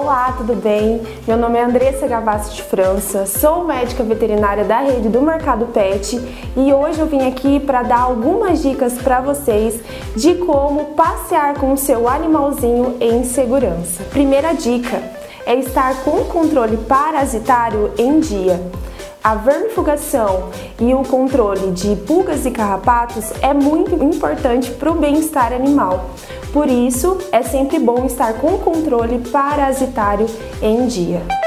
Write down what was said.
Olá, tudo bem? Meu nome é Andressa Gavassi de França, sou médica veterinária da rede do Mercado Pet e hoje eu vim aqui para dar algumas dicas para vocês de como passear com o seu animalzinho em segurança. Primeira dica é estar com o controle parasitário em dia. A vermifugação e o controle de pulgas e carrapatos é muito importante para o bem-estar animal. Por isso, é sempre bom estar com controle parasitário em dia.